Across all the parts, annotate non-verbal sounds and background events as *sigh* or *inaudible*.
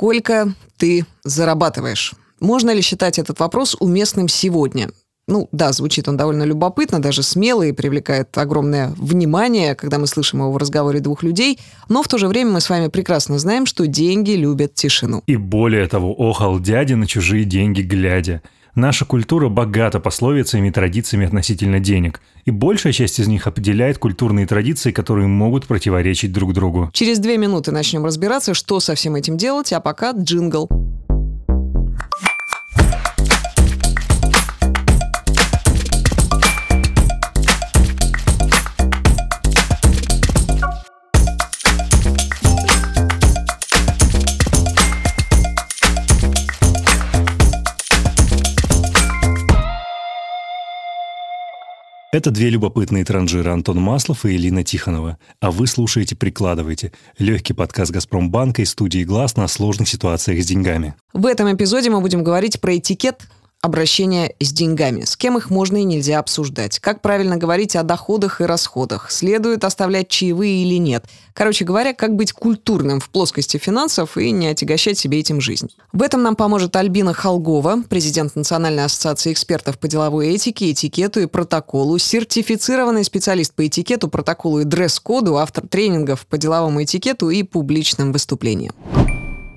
Сколько ты зарабатываешь? Можно ли считать этот вопрос уместным сегодня? Ну да, звучит он довольно любопытно, даже смело и привлекает огромное внимание, когда мы слышим его в разговоре двух людей, но в то же время мы с вами прекрасно знаем, что деньги любят тишину. И более того, охал дядя на чужие деньги глядя. Наша культура богата пословицами и традициями относительно денег, и большая часть из них определяет культурные традиции, которые могут противоречить друг другу. Через две минуты начнем разбираться, что со всем этим делать, а пока джингл. Это две любопытные транжиры Антон Маслов и Элина Тихонова. А вы слушаете «Прикладывайте» – легкий подкаст «Газпромбанка» и студии «Глаз» на сложных ситуациях с деньгами. В этом эпизоде мы будем говорить про этикет обращения с деньгами. С кем их можно и нельзя обсуждать. Как правильно говорить о доходах и расходах. Следует оставлять чаевые или нет. Короче говоря, как быть культурным в плоскости финансов и не отягощать себе этим жизнь. В этом нам поможет Альбина Холгова, президент Национальной ассоциации экспертов по деловой этике, этикету и протоколу, сертифицированный специалист по этикету, протоколу и дресс-коду, автор тренингов по деловому этикету и публичным выступлениям.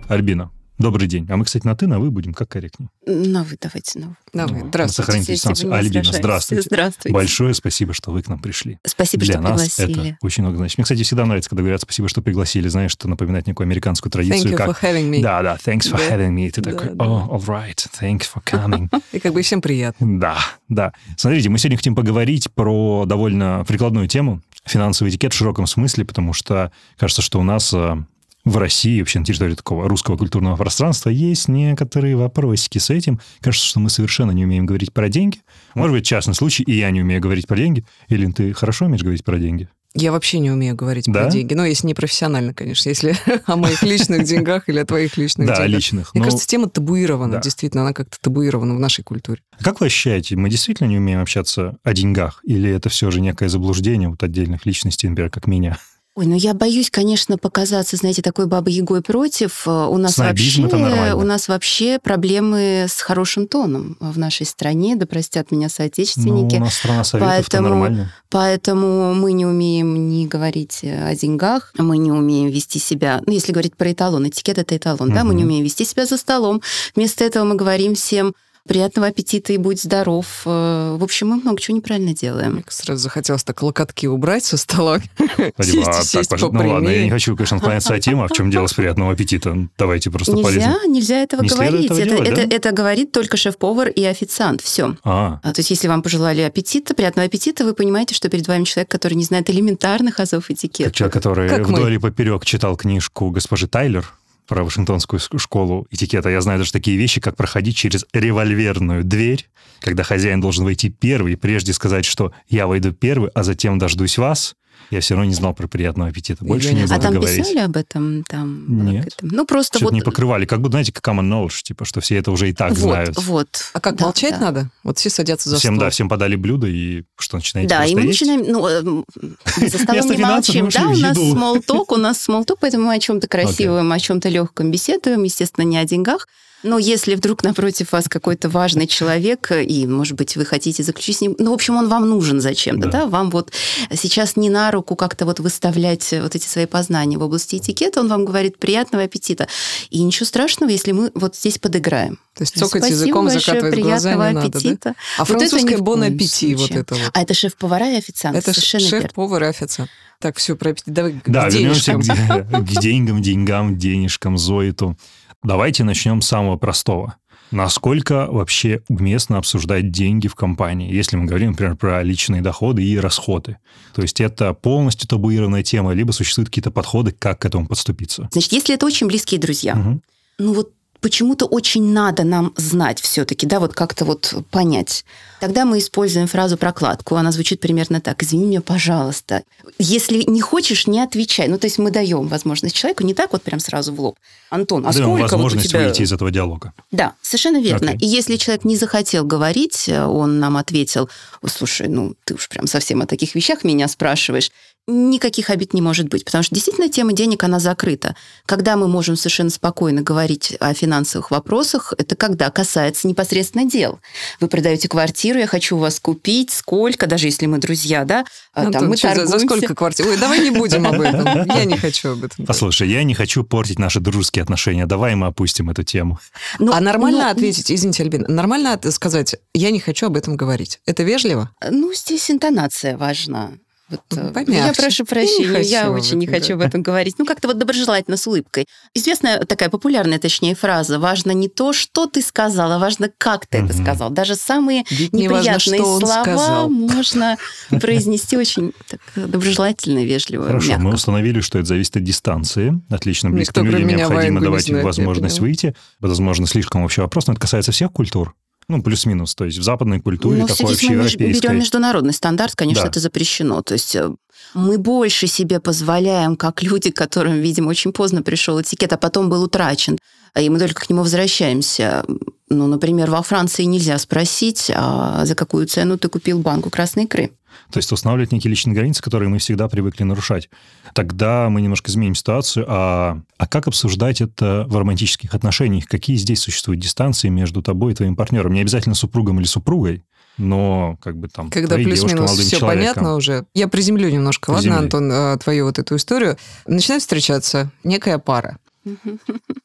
Альбина, Добрый день. А мы, кстати, на «ты», на «вы» будем как корректнее. На «вы» давайте, на «вы». На «вы». Здравствуйте. Сохраните дистанцию. Альбина, здравствуйте. Здравствуйте. Большое спасибо, что вы к нам пришли. Спасибо, Для что нас пригласили. это очень много значит. Мне, кстати, всегда нравится, когда говорят спасибо, что пригласили. Знаешь, что напоминает некую американскую традицию. Thank you как... for having me. Да, да, thanks for Да. having me. Ты Да, такой, да. oh, all right, thanks for coming. *laughs* И как бы всем приятно. Да, да. Смотрите, мы сегодня хотим поговорить про довольно прикладную тему, финансовый этикет в широком смысле, потому что кажется, что у нас э, в России, вообще на территории такого русского культурного пространства, есть некоторые вопросики с этим. Кажется, что мы совершенно не умеем говорить про деньги. Может быть, частный случай, и я не умею говорить про деньги. Или ты хорошо умеешь говорить про деньги? Я вообще не умею говорить Да? про деньги. Ну, если не профессионально, конечно. Если *laughs* о моих личных деньгах или о твоих личных Да, деньгах. личных. Мне Ну, кажется, тема табуирована. да. Действительно, она как-то табуирована в нашей культуре. Как вы ощущаете, мы действительно не умеем общаться о деньгах? Или это все же некое заблуждение вот отдельных личностей, например, как меня? Ой, ну я боюсь, конечно, показаться, знаете, такой бабой Егой против. Э, У нас Снобизм вообще, у нас вообще проблемы с хорошим тоном в нашей стране, да простят меня Ну, соотечественники. у нас страна советов, это Поэтому- нормально. Поэтому мы не умеем ни говорить э, о деньгах, мы не умеем вести себя, ну, если говорить про эталон, этикет это эталон, да, мы не умеем вести себя за столом. Вместо этого мы говорим всем приятного аппетита и будь здоров. Э, В общем, мы много чего неправильно делаем. Мне сразу захотелось так локотки убрать со стола. *laughs* Сесть, а сесть так, пож- ну ладно, я не хочу, конечно, отклоняться от темы, а в чем дело с приятного аппетита? Давайте просто Нельзя, полезно. нельзя этого Не следует говорить. этого это, делать, это, да? это говорит только шеф-повар и официант. Все. А, А, то есть, если вам пожелали аппетита, приятного аппетита, вы понимаете, что перед вами человек, который не знает элементарных азов как этикета. человек, который Как мы. вдоль и поперек читал книжку госпожи Тайлер про Вашингтонскую школу этикета. Я знаю даже такие вещи, как проходить через револьверную дверь, когда хозяин должен войти первый, прежде сказать, что я войду первый, а затем дождусь вас. Я все равно не знал про приятного аппетита. Больше Я не не буду А там говорить. писали об этом? Там, Нет. как это? Ну, просто Что-то вот... не покрывали. Как бы, знаете, как common knowledge, типа, что все это уже и так вот, знают. вот. А как, Да, молчать да. надо? Вот все садятся за всем, стол. да, всем подали блюдо, и что, начинаете Да, и мы есть? начинаем, ну, э, за столом не молчим. Да, у нас смолток, у нас смолток, поэтому мы о чем-то красивом, о чем-то легком беседуем, естественно, не о деньгах. Но если вдруг напротив вас какой-то важный человек, и, может быть, вы хотите заключить с ним... Ну, в общем, он вам нужен зачем-то, Да. да? Вам вот сейчас не на руку как-то вот выставлять вот эти свои познания в области этикета, он вам говорит приятного аппетита. И ничего страшного, если мы вот здесь подыграем. То есть цокать Спасибо языком, большое, закатывать глаза не надо, да? аппетита. А Вот французское бон коем аппети, вот это вот. А это шеф-повара и официант, Это шеф-повар и официант. Так, все, про аппетит. Давай Да, к вернемся денежкам. к, к деньгам, деньгам, денежкам, Зоиту. Давайте начнем с самого простого. Насколько вообще уместно обсуждать деньги в компании, если мы говорим, например, про личные доходы и расходы? То есть это полностью табуированная тема, либо существуют какие-то подходы, как к этому подступиться? Значит, если это очень близкие друзья, Мгм. ну вот почему-то очень надо нам знать все-таки, да, вот как-то вот понять. Тогда мы используем фразу прокладку. Она звучит примерно так. Извини меня, пожалуйста. Если не хочешь, не отвечай. Ну, то есть мы даем возможность человеку не так вот прям сразу в лоб. Антон, а Даем сколько возможность вот у тебя... выйти из этого диалога. Да, совершенно верно. Окей. И если человек не захотел говорить, он нам ответил, слушай, ну ты уж прям совсем о таких вещах меня спрашиваешь, никаких обид не может быть, потому что действительно тема денег, она закрыта. Когда мы можем совершенно спокойно говорить о финансовых вопросах, это когда касается непосредственно дел. Вы продаете квартиру, я хочу у вас купить, сколько, даже если мы друзья, да, а, Антон, там мы что за- за, торгуемся. сколько квартир? Ой, давай не будем об этом. *laughs* Я не хочу об этом. Послушай, я не хочу портить наши дружеские отношения. Давай мы опустим эту тему. Ну, а нормально ну, ответить, извините, Альбина, нормально сказать, я не хочу об этом говорить. Это вежливо? Ну, здесь интонация важна. Вот, Ну, э, помягче. я прошу прощения, я об очень не хочу об этом говорить. Ну, как-то вот доброжелательно, с улыбкой. Известная такая популярная, точнее, фраза. Важно не то, что ты сказал, а важно, как ты это сказал. Даже самые Ведь не важно, неприятные он слова сказал. можно произнести очень так, доброжелательно, вежливо, Хорошо, мягко. мы установили, что это зависит от дистанции. Отлично, Никто, близким людям кроме меня, необходимо не давать им знает, я возможность выйти. Возможно, слишком общий вопрос, но это касается всех культур. Ну, плюс-минус. То есть в западной культуре, Ну, такой здесь мы общеевропейской. берем международный стандарт, конечно, Да. это запрещено. То есть э, мы больше себе позволяем, как люди, которым, видимо, очень поздно пришел этикет, а потом был утрачен, и мы только к нему возвращаемся. Ну, например, во Франции нельзя спросить, а за какую цену ты купил банку красной икры. То есть устанавливать некие личные границы, которые мы всегда привыкли нарушать. Тогда мы немножко изменим ситуацию. А, а как обсуждать это в романтических отношениях? Какие здесь существуют дистанции между тобой и твоим партнером? Не обязательно супругом или супругой, но как бы там Когда плюс-минус все человеком. понятно уже. Я приземлю немножко, Приземли. ладно, Антон, э, твою вот эту историю. Начинает встречаться некая пара.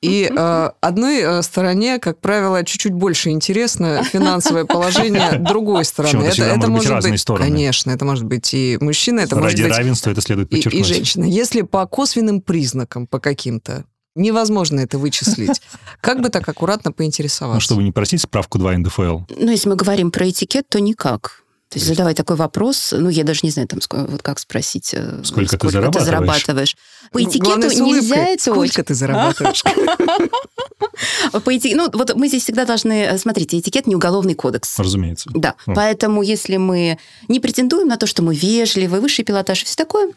И э, одной э, стороне, как правило, чуть-чуть больше интересно финансовое положение *laughs* другой стороны. Это всегда может быть разные стороны. Конечно, это может быть и мужчина, это Ради может быть равенства это следует и, и подчеркнуть. женщина. Если по косвенным признакам, по каким-то, невозможно это вычислить, как бы так аккуратно поинтересоваться? Ну, чтобы не просить справку 2 НДФЛ. Ну, если мы говорим про этикет, то никак. То есть задавать такой вопрос, ну, я даже не знаю, там, вот как спросить, э, Сколько ты зарабатываешь? зарабатываешь. По Ну, этикету главное, нельзя это Сколько очень- ты зарабатываешь? *laughs* По эти- Ну, вот мы здесь всегда должны... э, Смотрите, этикет не уголовный кодекс. Разумеется. Да, поэтому если мы не претендуем на то, что мы вежливы, высший пилотаж и все такое,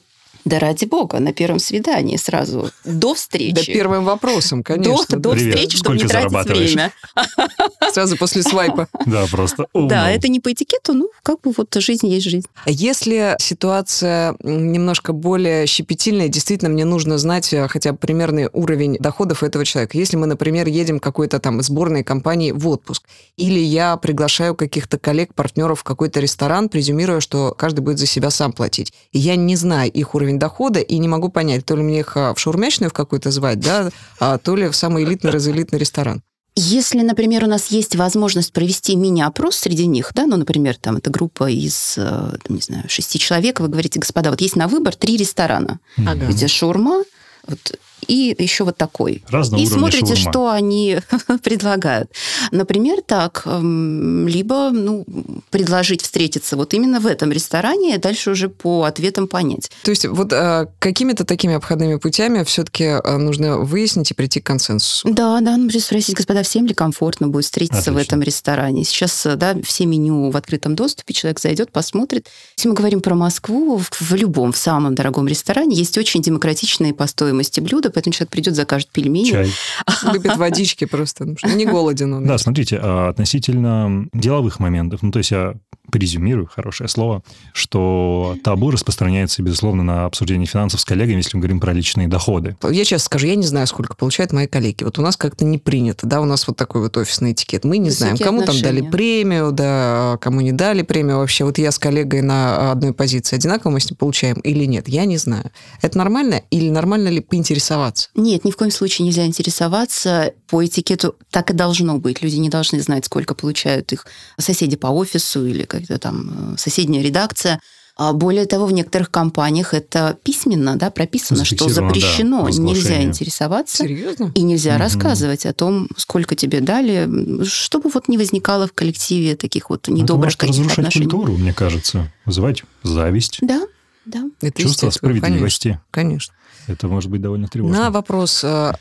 да ради бога, на первом свидании сразу, до встречи. Да первым вопросом, до, конечно. до Привет, встречи, чтобы не тратить зарабатываешь? время. *laughs* Сразу после свайпа. Да, просто. oh Да, no. это не по этикету, ну, как бы вот жизнь есть жизнь. Если ситуация немножко более щепетильная, действительно, мне нужно знать э, хотя бы примерный уровень доходов этого человека. Если мы, например, едем какой-то там сборной компании в отпуск, или я приглашаю каких-то коллег, партнеров в какой-то ресторан, презюмируя, что каждый будет за себя сам платить. И я не знаю их уровень дохода и не могу понять, то ли мне их а, в шаурмячную в какую-то звать, да, а то ли в самый элитный, разэлитный ресторан. Если, например, у нас есть возможность провести мини-опрос среди них, да, ну, например, там это группа из, э, там, не знаю, шести человек, вы говорите, господа, вот есть на выбор три ресторана, Ага. где шаурма, вот, и еще вот такой. Разного и смотрите, шаурма. что они *laughs* предлагают. Например, так, эм, либо ну, предложить встретиться вот именно в этом ресторане, и дальше уже по ответам понять. То есть вот э, какими-то такими обходными путями все-таки нужно выяснить и прийти к консенсусу. Да, да, ну, придется спросить, господа, всем ли комфортно будет встретиться в Отлично. этом ресторане? Сейчас, э, да, все меню в открытом доступе, человек зайдет, посмотрит. Если мы говорим про Москву, в, в любом, в самом дорогом ресторане есть очень демократичные по стоимости блюда, поэтому человек придет, закажет пельмени. Чай. *laughs* Выпит водички просто, ну, что не голоден он. Да, смотрите, а, относительно деловых моментов, ну, то есть я презюмирую, хорошее слово, что табу распространяется, безусловно, на обсуждение финансов с коллегами, если мы говорим про личные доходы. Я честно скажу, я не знаю, сколько получают мои коллеги. Вот у нас как-то не принято, да, у нас вот такой вот офисный этикет. Мы не Высокие знаем, кому там дали отношения. премию, да, кому не дали премию вообще. Вот я с коллегой на одной позиции одинаково мы с ним получаем или нет, я не знаю. Это нормально или нормально ли поинтересоваться? Нет, ни в коем случае нельзя интересоваться. По этикету так и должно быть. Люди не должны знать, сколько получают их соседи по офису или как-то там э, соседняя редакция. А более того, в некоторых компаниях это письменно да, прописано, что да, запрещено, разглашение. нельзя интересоваться. Серьезно? И нельзя Мгм. рассказывать о том, сколько тебе дали, чтобы вот не возникало в коллективе таких вот Ну, это недобрых может каких разрушать отношений. культуру, мне кажется. Вызывать зависть, Да, да. Это чувство справедливости. Конечно. конечно. Это может быть довольно тревожно. На вопрос, э,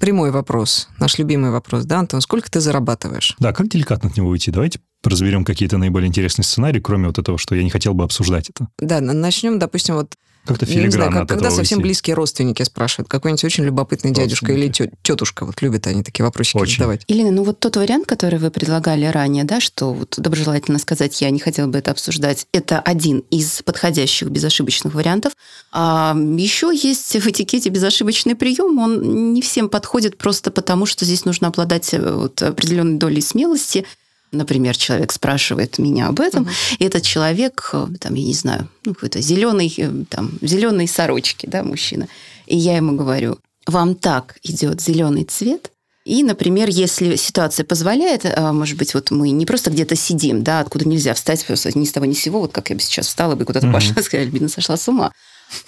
Прямой вопрос, наш любимый вопрос, да, Антон? Сколько ты зарабатываешь? Да, как деликатно от него уйти? Давайте разберем какие-то наиболее интересные сценарии, кроме вот этого, что я не хотел бы обсуждать это. Да, начнем, допустим, вот как-то я не знаю, филигранно как- от когда этого совсем уйти. близкие родственники спрашивают, какой-нибудь очень любопытный дядюшка или тетушка, вот любят они такие вопросики Очень. задавать. Елена, ну вот тот вариант, который вы предлагали ранее, да, что вот доброжелательно сказать, я не хотела бы это обсуждать, это один из подходящих безошибочных вариантов. А еще есть в этикете безошибочный прием, он не всем подходит просто потому, что здесь нужно обладать э, вот определенной долей смелости. Например, человек спрашивает меня об этом, Мгм. и этот человек, э, там, я не знаю, ну, какой-то зеленый, там, зеленой сорочки, да, мужчина. И я ему говорю, вам так идет зеленый цвет, и, например, если ситуация позволяет, а, может быть, вот мы не просто где-то сидим, да, откуда нельзя встать просто ни с того ни с сего, вот как я бы сейчас встала бы куда-то Мгм. пошла, *laughs* сказала, Альбина сошла с ума.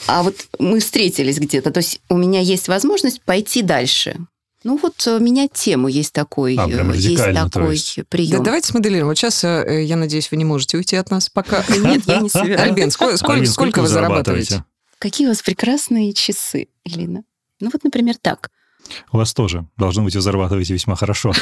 А вот мы встретились где-то, то есть у меня есть возможность пойти дальше. Ну вот э, менять тему есть такой, А, э, есть такой есть. Да, прием. давайте смоделируем. Вот сейчас, э, я надеюсь, вы не можете уйти от нас пока. *laughs* Нет, я не собираюсь. Альбин, сколько, сколько, Альбин, сколько вы зарабатываете? Какие у вас прекрасные часы, Элина. Ну вот, например, так. У вас тоже. Должно быть, вы зарабатываете весьма хорошо.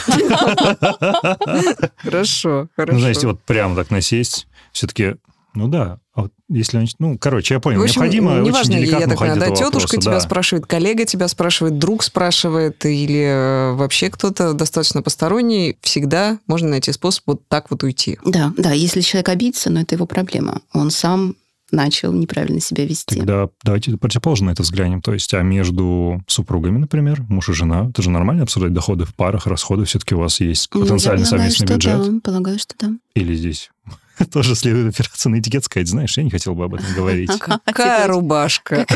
Хорошо, *laughs* хорошо. Ну, знаете, вот прямо так насесть, все-таки, ну да, а вот если, они- ну, короче, я понял, В общем, необходимо очень неважно, я деликатно так понимаю, да, тетушка вопроса, тебя да. спрашивает, коллега тебя спрашивает, друг спрашивает, или э, вообще кто-то достаточно посторонний, всегда можно найти способ вот так вот уйти. Да, да, если человек обидится, но это его проблема. Он сам начал неправильно себя вести. Тогда давайте противоположно на это взглянем. То есть, а между супругами, например, муж и жена, это же нормально обсуждать доходы в парах, расходы, все-таки у вас есть Ну, я потенциальный полагаю, совместный что бюджет. Да, полагаю, что да. Или здесь *laughs* тоже следует опираться на этикет, сказать, знаешь, я не хотел бы об этом говорить. Какая *laughs* рубашка.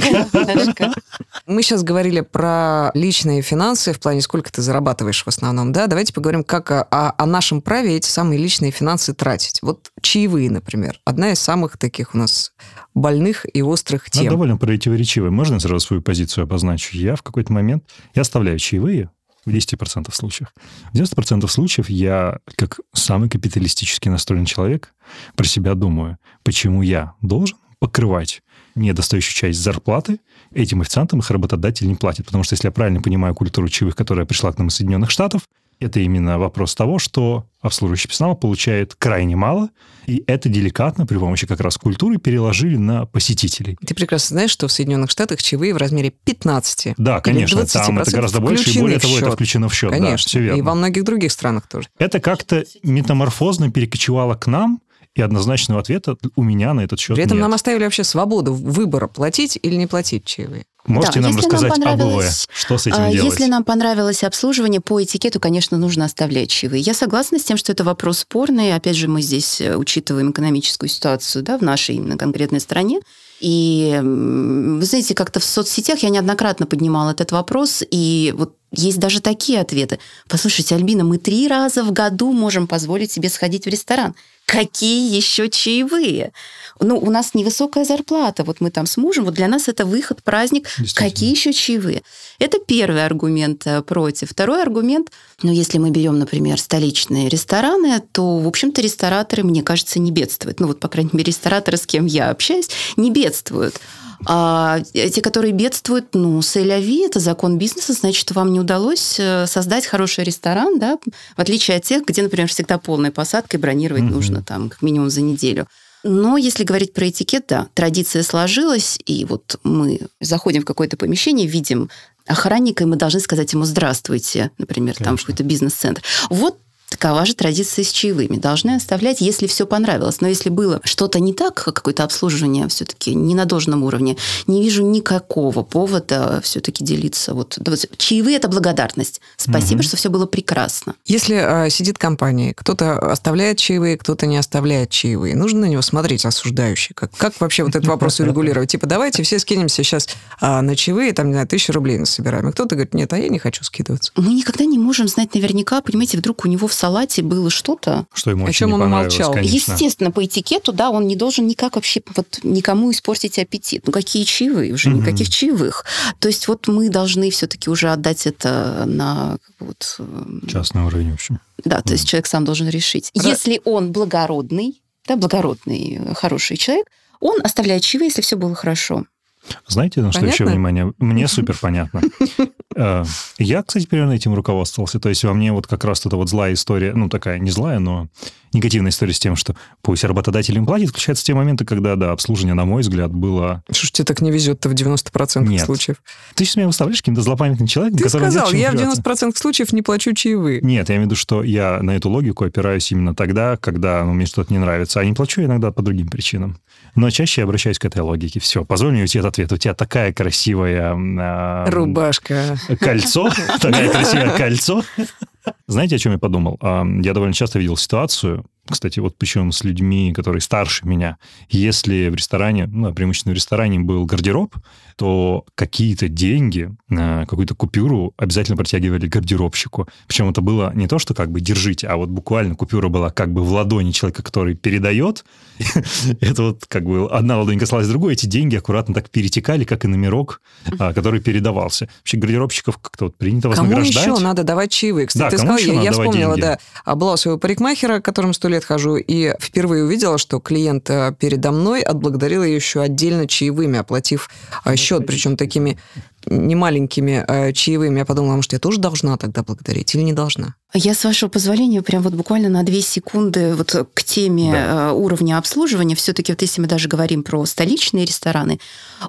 Мы сейчас говорили про личные финансы в плане, сколько ты зарабатываешь в основном, да? Давайте поговорим, как о, нашем праве эти самые личные финансы тратить. Вот чаевые, например. Одна из самых таких у нас больных и острых Она тем. довольно противоречивая. Можно сразу свою позицию обозначу? Я в какой-то момент, я оставляю чаевые в 10% случаев. В 90% случаев я, как самый капиталистически настроенный человек, про себя думаю, почему я должен покрывать недостающую часть зарплаты этим официантам их работодатель не платит. Потому что, если я правильно понимаю культуру чаевых, которая пришла к нам из Соединенных Штатов, это именно вопрос того, что обслуживающий персонал получает крайне мало, и это деликатно при помощи как раз культуры переложили на посетителей. Ты прекрасно знаешь, что в Соединенных Штатах чаевые в размере 15. Да, конечно, там 20% это гораздо больше, и более того, это включено в счет. Да, Конечно. все верно. И во многих других странах тоже. Это как-то метаморфозно перекочевало к нам, и однозначного ответа у меня на этот счет При этом нет. нам оставили вообще свободу выбора, платить или не платить чаевые. Можете Да, нам если нам рассказать об Что с этим А, делать? Если нам понравилось обслуживание, по этикету, конечно, нужно оставлять чаевые. Я согласна с тем, что это вопрос спорный. Опять же, мы здесь э, учитываем экономическую ситуацию да, в нашей именно конкретной стране. И, вы знаете, как-то в соцсетях я неоднократно поднимала этот вопрос, и вот есть даже такие ответы. Послушайте, Альбина, мы три раза в году можем позволить себе сходить в ресторан. Какие еще чаевые? Ну, у нас невысокая зарплата. Вот мы там с мужем, вот для нас это выход, праздник. Какие еще чаевые? Это первый аргумент э, против. Второй аргумент, ну, если мы берем, например, столичные рестораны, то, в общем-то, рестораторы, мне кажется, не бедствуют. Ну, вот, по крайней мере, рестораторы, с кем я общаюсь, не бедствуют. А те, которые бедствуют, ну, сэляви, это закон бизнеса, значит, вам не удалось э, создать хороший ресторан, да, в отличие от тех, где, например, всегда полная посадка, и бронировать Мгм. нужно там как минимум за неделю. Но если говорить про этикет, да, традиция сложилась, и вот мы заходим в какое-то помещение, видим охранника, и мы должны сказать ему «здравствуйте», например, там в Конечно. какой-то бизнес-центр. Вот Такова же традиция с чаевыми. Должны оставлять, если все понравилось. Но если было что-то не так, какое-то обслуживание все-таки не на должном уровне, не вижу никакого повода все-таки делиться. Вот, чаевые – это благодарность. Спасибо, Мгм. что все было прекрасно. Если э, сидит компания, кто-то оставляет чаевые, кто-то не оставляет чаевые, нужно на него смотреть осуждающе. Как, как вообще вот этот вопрос *laughs* урегулировать? Типа, давайте все скинемся сейчас а, на чаевые, там, не знаю, тысячу рублей насобираем. И кто-то говорит, нет, а я не хочу скидываться. Мы никогда не можем знать наверняка, понимаете, вдруг у него в салате было что-то, Что ему О чем он умолчал? конечно. Естественно, по этикету, да, он не должен никак вообще вот никому испортить аппетит. Ну, какие чаевые? Уже Мгм. никаких чаевых. То есть вот мы должны все-таки уже отдать это на вот, э, Частный уровень, в общем. да, то есть человек сам должен решить. Ра- Если он благородный, да, благородный, э, хороший человек, он оставляет чаевые, если все было хорошо. Знаете, на что еще внимание? Мне супер понятно. *laughs* Э, я, кстати, примерно этим руководствовался. То есть во мне вот как раз эта вот злая история, ну, такая не злая, но негативная история с тем, что пусть работодатель им платит, включается в те моменты, когда, да, обслуживание, на мой взгляд, было... Что ж тебе так не везет-то в 90% Нет. случаев? Ты сейчас меня выставляешь каким-то злопамятным человеком, Ты сказал, я в чему придираться. 90% случаев не плачу чаевые. Нет, я имею в виду, что я на эту логику опираюсь именно тогда, когда ну, мне что-то не нравится, а не плачу иногда по другим причинам. Но чаще я обращаюсь к этой логике. Все, позволь мне уйти от ответа. У тебя такая красивая... а, Рубашка. Кольцо, *laughs* такое красивое кольцо. Знаете, о чем я подумал? Я довольно часто видел ситуацию, кстати, вот причем с людьми, которые старше меня. Если в ресторане, ну, преимущественно в ресторане был гардероб, то какие-то деньги, какую-то купюру обязательно протягивали гардеробщику. Причем это было не то, что как бы держите, а вот буквально купюра была как бы в ладони человека, который передает. *laughs* Это вот как бы одна ладонь касалась другой, эти деньги аккуратно так перетекали, как и номерок, а, который передавался. Вообще гардеробщиков как-то вот принято Кому вознаграждать. еще надо давать чаевые? Кстати, ты кому сказал, я, вспомнила, да, была своего парикмахера, которому сто лет хожу, и впервые увидела, что клиент э, передо мной отблагодарил ее еще отдельно чаевыми, оплатив э, счет, причем такими немаленькими э, чаевыми. Я подумала, может, я тоже должна тогда благодарить или не должна? Я, с вашего позволения, прям вот буквально на две секунды вот к теме Да. э, уровня обслуживания. Все-таки вот если мы даже говорим про столичные рестораны,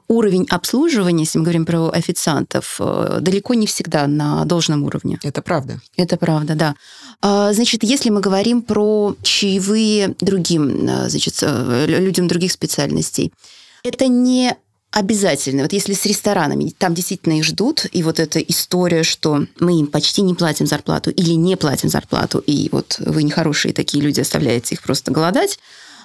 уровень обслуживания, если мы говорим про официантов, э, далеко не всегда на должном уровне. Это правда. Это правда, да. А, Значит, если мы говорим про чаевые другим, а, значит, э, людям других специальностей, это не обязательно. Вот если с ресторанами, там действительно их ждут, и вот эта история, что мы им почти не платим зарплату или не платим зарплату, и вот вы нехорошие такие люди, оставляете их просто голодать,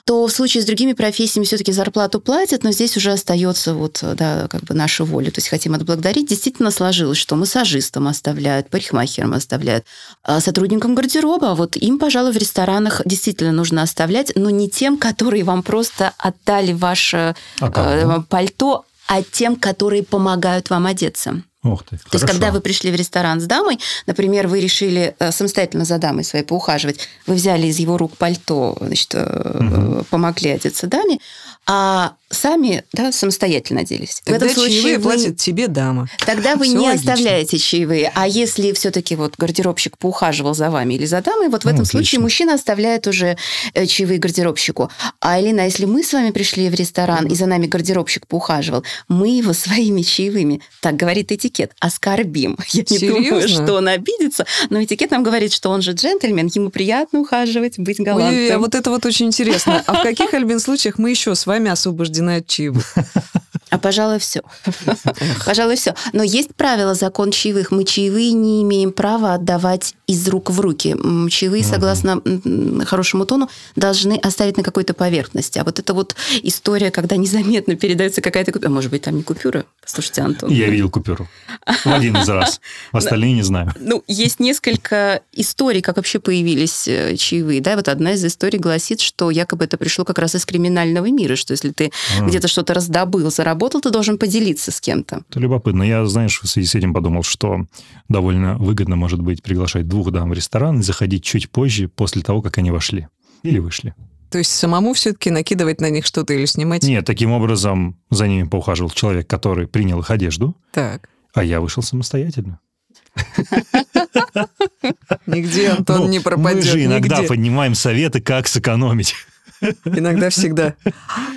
то в случае с другими профессиями все-таки зарплату платят, но здесь уже остается вот, да, как бы наша воля. То есть хотим отблагодарить. Действительно сложилось, что массажистам оставляют, парикмахерам оставляют, а сотрудникам гардероба, вот им, пожалуй, в ресторанах действительно нужно оставлять, но не тем, которые вам просто отдали ваше А кому? э, пальто, а тем, которые помогают вам одеться. Ух ты, То есть, хорошо. когда вы пришли в ресторан с дамой, например, вы решили э, самостоятельно за дамой своей поухаживать, вы взяли из его рук пальто, значит, Мгм. помогли одеться даме, а сами да, самостоятельно оделись. Тогда чаевые вы- платит тебе дама. Тогда вы Всё не логично. оставляете чаевые. А если все-таки вот гардеробщик поухаживал за вами или за дамой, вот в Ну, этом отлично. случае мужчина оставляет уже э, чаевые гардеробщику. А, Элина, если мы с вами пришли в ресторан, и за нами гардеробщик поухаживал, мы его своими чаевыми, так говорит этикет, оскорбим. *laughs* Я не думаю, Серьезно? что он обидится, но этикет нам говорит, что он же джентльмен, ему приятно ухаживать, быть галантным. Ой, а вот это вот очень интересно. А в каких, Альбин, случаях мы еще с вами освобождены от чаевых? *laughs* А, пожалуй, все. Пожалуй, все. Но есть правило, закон чаевых. Мы чаевые не имеем права отдавать из рук в руки. Чаевые, согласно м, хорошему тону, должны оставить на какой-то поверхности. А вот эта вот история, когда незаметно передается какая-то купюра, а может быть, там не купюра? Слушайте, Антон. Я видел купюру. В один из раз. *laughs* Остальные не знаю. Ну, есть несколько историй, как вообще появились э, чаевые. Да, вот одна из историй гласит, что якобы это пришло как раз из криминального мира, что если ты А. где-то что-то раздобыл, заработал, ты должен поделиться с кем-то. Это любопытно. Я, знаешь, в связи с этим подумал, что довольно выгодно, может быть, приглашать двух дам в ресторан и заходить чуть позже, после того, как они вошли. Или вышли. То есть самому все-таки накидывать на них что-то или снимать? Нет, таким образом за ними поухаживал человек, который принял их одежду, Так. а я вышел самостоятельно. Нигде Антон Ну, не пропадет. Мы же иногда нигде. поднимаем советы, как сэкономить. Иногда всегда.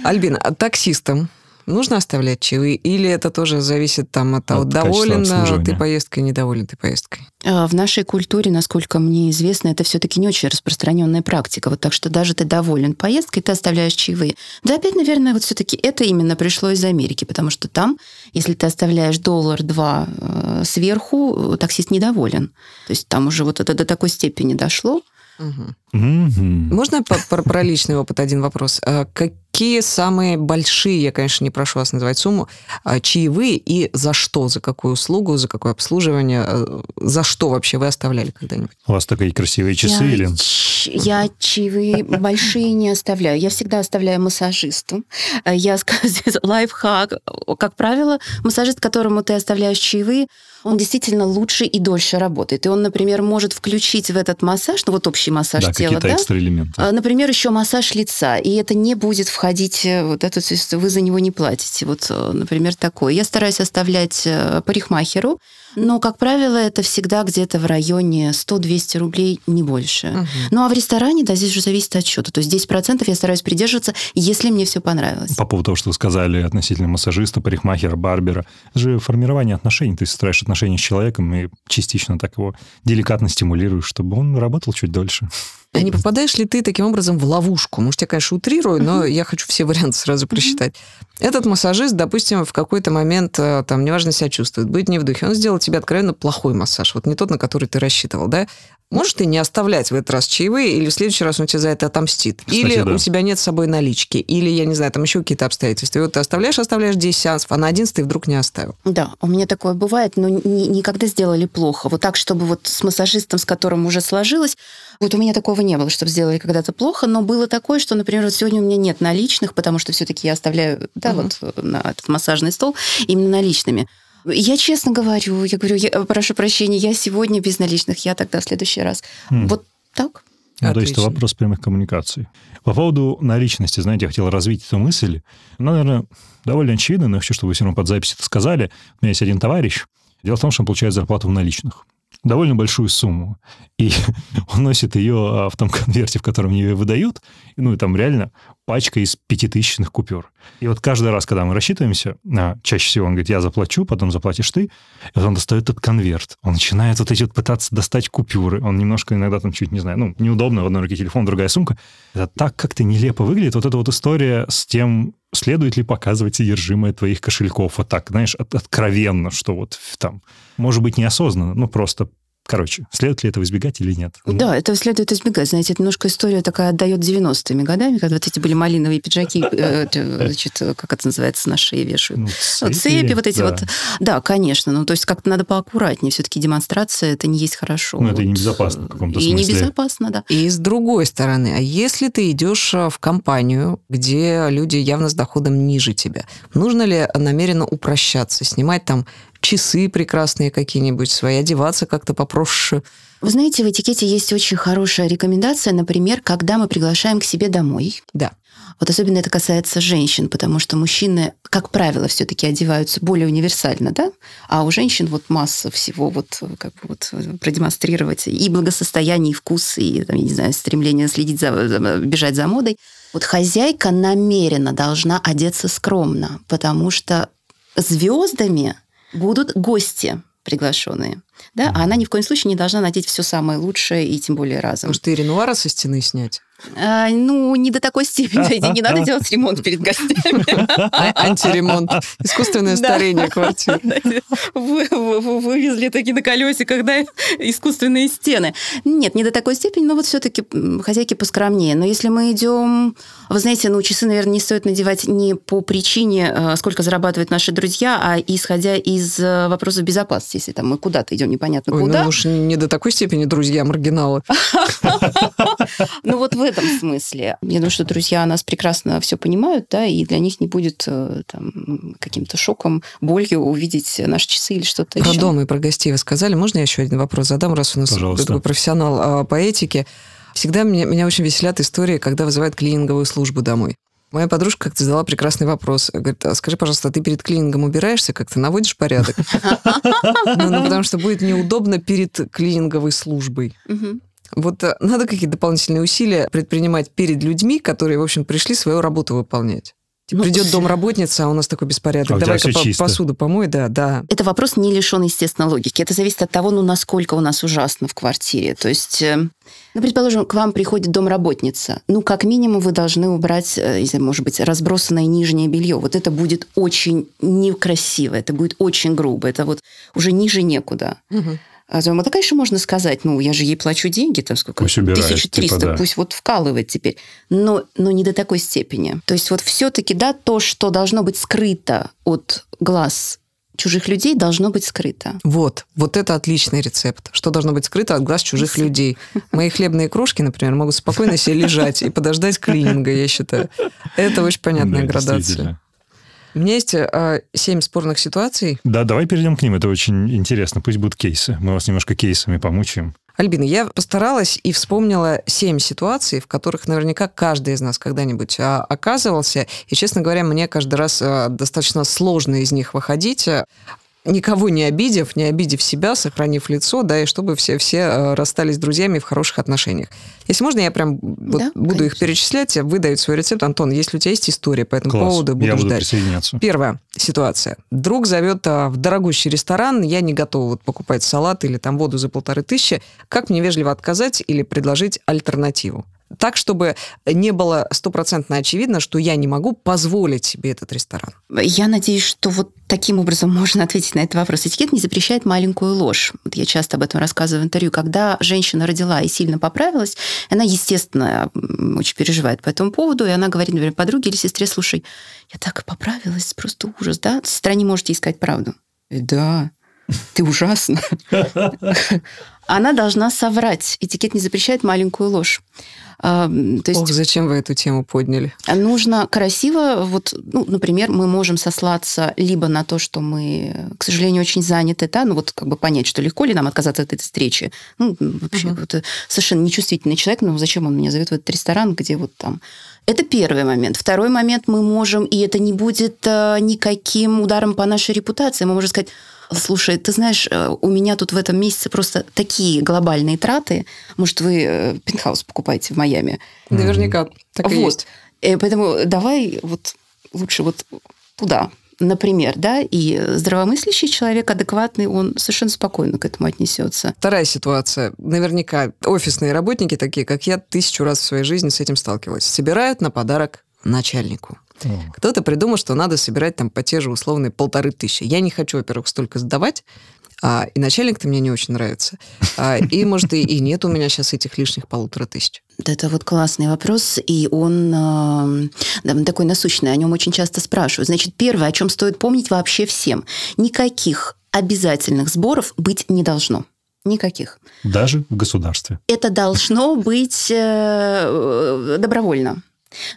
Альбина, а таксистам нужно оставлять чаевые? Или это тоже зависит там от того, От доволен обслуживания. ты поездкой, недоволен ты поездкой? А, В нашей культуре, насколько мне известно, это все-таки не очень распространенная практика. Вот так что даже ты доволен поездкой, ты оставляешь чаевые. Да, опять, наверное, вот все-таки это именно пришло из Америки, потому что там, если ты оставляешь доллар-два э, сверху, э, таксист недоволен. То есть там уже вот это до такой степени дошло. Мгм. Мгм. Можно по- про, про личный опыт один вопрос? А Какие самые большие, я, конечно, не прошу вас называть сумму, а, чаевые и за что, за какую услугу, за какое обслуживание, э, за что вообще вы оставляли когда-нибудь? У вас такие красивые часы я, или... ч- я чаевые большие не оставляю. Я всегда оставляю массажисту. Э, Я скажу, *laughs* лайфхак. Как правило, массажист, которому ты оставляешь чаевые, он действительно лучше и дольше работает. И он, например, может включить в этот массаж, ну вот общий массаж Да, тела, да? экстра элементы. А, Например, еще массаж лица, и это не будет входить вот эту, вы за него не платите. Вот, например, такое. Я стараюсь оставлять парикмахеру, но, как правило, это всегда где-то в районе 100-200 рублей, не больше. Угу. Ну, а в ресторане, да, здесь уже зависит от счета. То есть 10% я стараюсь придерживаться, если мне все понравилось. По поводу того, что вы сказали относительно массажиста, парикмахера, барбера, это же формирование отношений. Ты строишь отношения с человеком и частично так его деликатно стимулируешь, чтобы он работал чуть дольше. А не попадаешь ли ты таким образом в ловушку? Может, я, конечно, утрирую, но я хочу все варианты сразу просчитать. Этот массажист, допустим, в какой-то момент, э, там, неважно себя чувствует, быть не в духе, он сделал тебе откровенно плохой массаж, вот не тот, на который ты рассчитывал, да? Можешь ты не оставлять в этот раз чаевые, или в следующий раз он тебе за это отомстит? Кстати, или да. у тебя нет с собой налички, или, я не знаю, там еще какие-то обстоятельства. И вот ты оставляешь, оставляешь 10 сеансов, а на 11 ты вдруг не оставил. Да, у меня такое бывает, но не, никогда сделали плохо. Вот так, чтобы вот с массажистом, с которым уже сложилось, вот у меня такого не было, чтобы сделали когда-то плохо, но было такое, что, например, вот сегодня у меня нет наличных, потому что все-таки я оставляю, да, угу. вот на этот массажный стол именно наличными. Я честно говорю, я говорю, я, прошу прощения, я сегодня без наличных, я тогда в следующий раз. Mm. Вот так. Ну, то есть это вопрос прямых коммуникаций. По поводу наличности, знаете, я хотел развить эту мысль. Ну, наверное, довольно очевидно, но хочу, чтобы вы все равно под запись это сказали. У меня есть один товарищ. Дело в том, что он получает зарплату в наличных довольно большую сумму. И *laughs* он носит ее а, в том конверте, в котором ее выдают. Ну, и там реально пачка из пятитысячных купюр. И вот каждый раз, когда мы рассчитываемся, а, чаще всего он говорит, я заплачу, потом заплатишь ты. И вот он достает этот конверт. Он начинает вот эти вот пытаться достать купюры. Он немножко иногда там чуть, не знаю, ну, неудобно, в одной руке телефон, другая сумка. Это так как-то нелепо выглядит. Вот эта вот история с тем, следует ли показывать содержимое твоих кошельков вот так, знаешь, откровенно, что вот там, может быть, неосознанно, ну, просто Короче, следует ли этого избегать или нет? Да, это следует избегать. Знаете, это немножко история такая отдает 90-ми годами, когда вот эти были малиновые пиджаки, э, *laughs* значит, как это называется, на шее вешают. Ну, цепи, цепи вот эти да. вот. Да, конечно. Ну, то есть как-то надо поаккуратнее. Все-таки демонстрация это не есть хорошо. Ну, это вот. и небезопасно в каком-то смысле. И небезопасно, да. И с другой стороны, а если ты идешь э, в компанию, где люди явно с доходом ниже тебя, нужно ли намеренно упрощаться, снимать там часы прекрасные какие-нибудь свои, одеваться как-то попроще. Вы знаете, в этикете есть очень хорошая рекомендация, например, когда мы приглашаем к себе домой. Да. Вот особенно это касается женщин, потому что мужчины, как правило, все-таки одеваются более универсально, да, а у женщин вот масса всего вот как бы вот продемонстрировать и благосостояние, и вкус, и, там, я не знаю, стремление следить за, бежать за модой. Вот хозяйка намеренно должна одеться скромно, потому что звездами будут гости приглашенные. Да? А она ни в коем случае не должна надеть все самое лучшее и тем более разом. Может, и Ренуара со стены снять? А, ну, не до такой степени. Не надо делать ремонт перед гостями. А, антиремонт. Искусственное старение квартиры. *laughs* Вывезли такие на колесиках, да, искусственные стены. Нет, не до такой степени, но вот все-таки хозяйки поскромнее. Но если мы идем... Вы знаете, ну, часы, наверное, не стоит надевать не по причине, э, сколько зарабатывают наши друзья, а исходя из э, вопросов безопасности. Если там мы куда-то идем непонятно Ой, куда. ну уж не до такой степени друзья маргиналы. *laughs* Ну вот вы этом смысле. Я думаю, что друзья нас прекрасно все понимают, да, и для них не будет э, там, каким-то шоком, болью увидеть наши часы или что-то про еще. Про дом и про гостей вы сказали. Можно я еще один вопрос задам, раз у нас такой профессионал а, по этике? Всегда меня, меня очень веселят истории, когда вызывают клининговую службу домой. Моя подружка как-то задала прекрасный вопрос. Говорит, а скажи, пожалуйста, а ты перед клинингом убираешься, как ты наводишь порядок? Ну, ну, потому что будет неудобно перед клининговой службой. Вот э, надо какие-то дополнительные усилия предпринимать перед людьми, которые, в общем, пришли свою работу выполнять. Ну, Придет домработница, а у нас такой беспорядок. А Давай-ка по посуду помой, да, да. Это вопрос не лишен, естественно, логики. Это зависит от того, ну, насколько у нас ужасно в квартире. То есть, э, ну, предположим, к вам приходит домработница. Ну, как минимум, вы должны убрать, э, если, может быть, разбросанное нижнее белье. Вот это будет очень некрасиво, это будет очень грубо. Это вот уже ниже некуда. Угу. А думаю, да, конечно, можно сказать, ну, я же ей плачу деньги, там сколько? Пусть убирает, 1300, типа, да. пусть вот вкалывает теперь. Но, но не до такой степени. То есть вот все-таки, да, то, что должно быть скрыто от глаз чужих людей должно быть скрыто. Вот, вот это отличный рецепт. Что должно быть скрыто от глаз чужих Спасибо. людей. Мои хлебные крошки, например, могут спокойно себе лежать и подождать клининга, я считаю. Это очень понятная да, градация. У меня есть э, семь спорных ситуаций. Да, давай перейдем к ним. Это очень интересно. Пусть будут кейсы. Мы вас немножко кейсами помучаем. Альбина, я постаралась и вспомнила семь ситуаций, в которых наверняка каждый из нас когда-нибудь а, оказывался. И, честно говоря, мне каждый раз а, достаточно сложно из них выходить никого не обидев, не обидев себя, сохранив лицо, да, и чтобы все, все э, расстались с друзьями в хороших отношениях. Если можно, я прям вот да, буду конечно. их перечислять, вы даете свой рецепт. Антон, если у тебя есть история по этому Класс. поводу, буду я ждать. Буду присоединяться. Первая ситуация. Друг зовет а, в дорогущий ресторан, я не готова вот покупать салат или там воду за полторы тысячи. Как мне вежливо отказать или предложить альтернативу? Так, чтобы не было стопроцентно очевидно, что я не могу позволить себе этот ресторан. Я надеюсь, что вот таким образом можно ответить на этот вопрос. Этикет не запрещает маленькую ложь. Вот я часто об этом рассказываю в интервью. Когда женщина родила и сильно поправилась, она, естественно, очень переживает по этому поводу, и она говорит, например, подруге или сестре, слушай, я так и поправилась, просто ужас, да? Сестра не можете искать правду. И да, ты ужасно. *laughs* Она должна соврать. Этикет не запрещает маленькую ложь. А, то есть, Ох, зачем вы эту тему подняли? Нужно красиво, вот, ну, например, мы можем сослаться либо на то, что мы, к сожалению, очень заняты, да, ну вот как бы понять, что легко ли нам отказаться от этой встречи. Ну, вообще, uh-huh. вот, совершенно нечувствительный человек, но зачем он меня зовет в этот ресторан, где вот там это первый момент. Второй момент мы можем, и это не будет э, никаким ударом по нашей репутации, мы можем сказать, слушай, ты знаешь, э, у меня тут в этом месяце просто такие глобальные траты. Может, вы э, пентхаус покупаете в Майами? Наверняка так вот. и есть. И поэтому давай вот лучше вот туда, например, да, и здравомыслящий человек, адекватный, он совершенно спокойно к этому отнесется. Вторая ситуация. Наверняка офисные работники, такие как я, тысячу раз в своей жизни с этим сталкивалась. Собирают на подарок начальнику. Кто-то придумал, что надо собирать там по те же условные полторы тысячи. Я не хочу, во-первых, столько сдавать, а, и начальник-то мне не очень нравится. А, и, может, и, и нет у меня сейчас этих лишних полутора тысяч. Это вот классный вопрос, и он э, да, такой насущный, о нем очень часто спрашивают. Значит, первое, о чем стоит помнить вообще всем. Никаких обязательных сборов быть не должно. Никаких. Даже в государстве. Это должно быть э, добровольно.